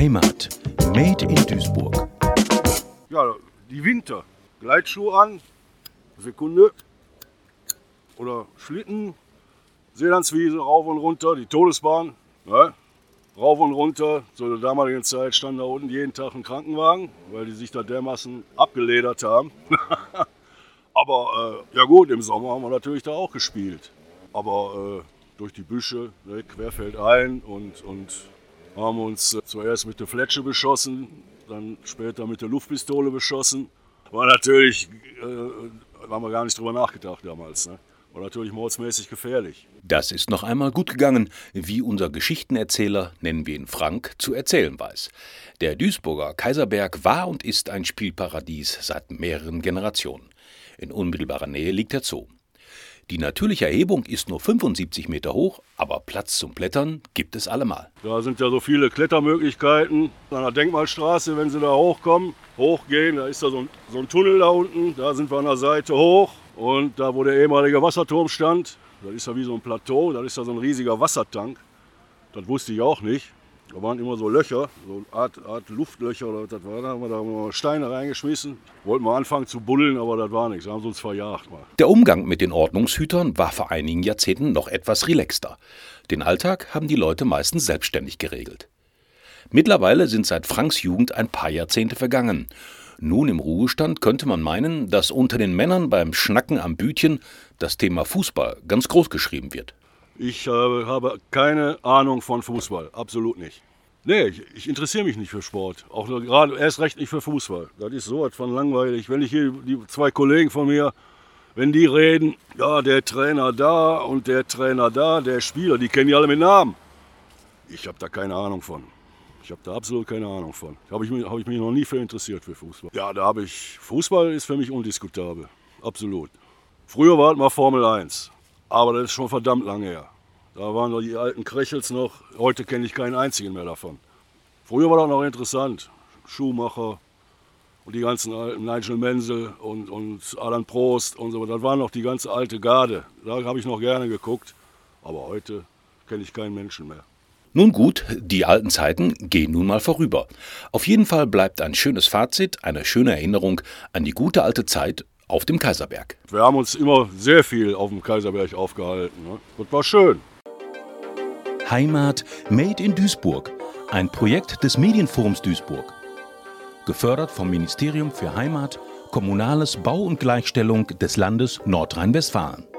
Heimat. Made in Duisburg. Ja, die Winter. Gleitschuhe an. Sekunde. Oder Schlitten. Seelandswiese rauf und runter. Die Todesbahn. Ja. Rauf und runter. Zu der damaligen Zeit stand da unten jeden Tag ein Krankenwagen, weil die sich da dermaßen abgeledert haben. Aber äh, ja gut, im Sommer haben wir natürlich da auch gespielt. Aber äh, durch die Büsche, ne, querfeldein und, und haben uns äh, zuerst mit der Fletsche beschossen, dann später mit der Luftpistole beschossen. War natürlich, äh, haben wir gar nicht drüber nachgedacht damals. Ne? War natürlich mordsmäßig gefährlich. Das ist noch einmal gut gegangen, wie unser Geschichtenerzähler, nennen wir ihn Frank, zu erzählen weiß. Der Duisburger Kaiserberg war und ist ein Spielparadies seit mehreren Generationen. In unmittelbarer Nähe liegt der Zoo. Die natürliche Erhebung ist nur 75 Meter hoch, aber Platz zum Klettern gibt es allemal. Da sind ja so viele Klettermöglichkeiten. An der Denkmalstraße, wenn Sie da hochkommen, hochgehen, da ist da so ein, so ein Tunnel da unten. Da sind wir an der Seite hoch. Und da, wo der ehemalige Wasserturm stand, das ist ja wie so ein Plateau, da ist ja so ein riesiger Wassertank. Das wusste ich auch nicht. Da waren immer so Löcher, so eine Art, Art Luftlöcher oder was das war. Da haben wir da mal Steine reingeschmissen. Wollten wir anfangen zu buddeln, aber das war nichts. Da haben sie uns verjagt. Mal. Der Umgang mit den Ordnungshütern war vor einigen Jahrzehnten noch etwas relaxter. Den Alltag haben die Leute meistens selbstständig geregelt. Mittlerweile sind seit Franks Jugend ein paar Jahrzehnte vergangen. Nun im Ruhestand könnte man meinen, dass unter den Männern beim Schnacken am Bütchen das Thema Fußball ganz groß geschrieben wird. Ich äh, habe keine Ahnung von Fußball, absolut nicht. Nee, ich, ich interessiere mich nicht für Sport. Auch gerade erst recht nicht für Fußball. Das ist so was von langweilig. Wenn ich hier die zwei Kollegen von mir, wenn die reden, ja, der Trainer da und der Trainer da, der Spieler, die kennen die alle mit Namen. Ich habe da keine Ahnung von. Ich habe da absolut keine Ahnung von. Habe ich, mich- hab ich mich noch nie für interessiert für Fußball. Ja, da habe ich. Fußball ist für mich undiskutabel. Absolut. Früher war es mal Formel 1. Aber das ist schon verdammt lange her. Da waren noch die alten Krechels noch. Heute kenne ich keinen einzigen mehr davon. Früher war das noch interessant. Schumacher und die ganzen alten Nigel Menzel und, und Alan Prost und so. Das war noch die ganze alte Garde. Da habe ich noch gerne geguckt. Aber heute kenne ich keinen Menschen mehr. Nun gut, die alten Zeiten gehen nun mal vorüber. Auf jeden Fall bleibt ein schönes Fazit, eine schöne Erinnerung an die gute alte Zeit auf dem Kaiserberg. Wir haben uns immer sehr viel auf dem Kaiserberg aufgehalten. Ne? Das war schön. Heimat Made in Duisburg, ein Projekt des Medienforums Duisburg. Gefördert vom Ministerium für Heimat, Kommunales Bau und Gleichstellung des Landes Nordrhein-Westfalen.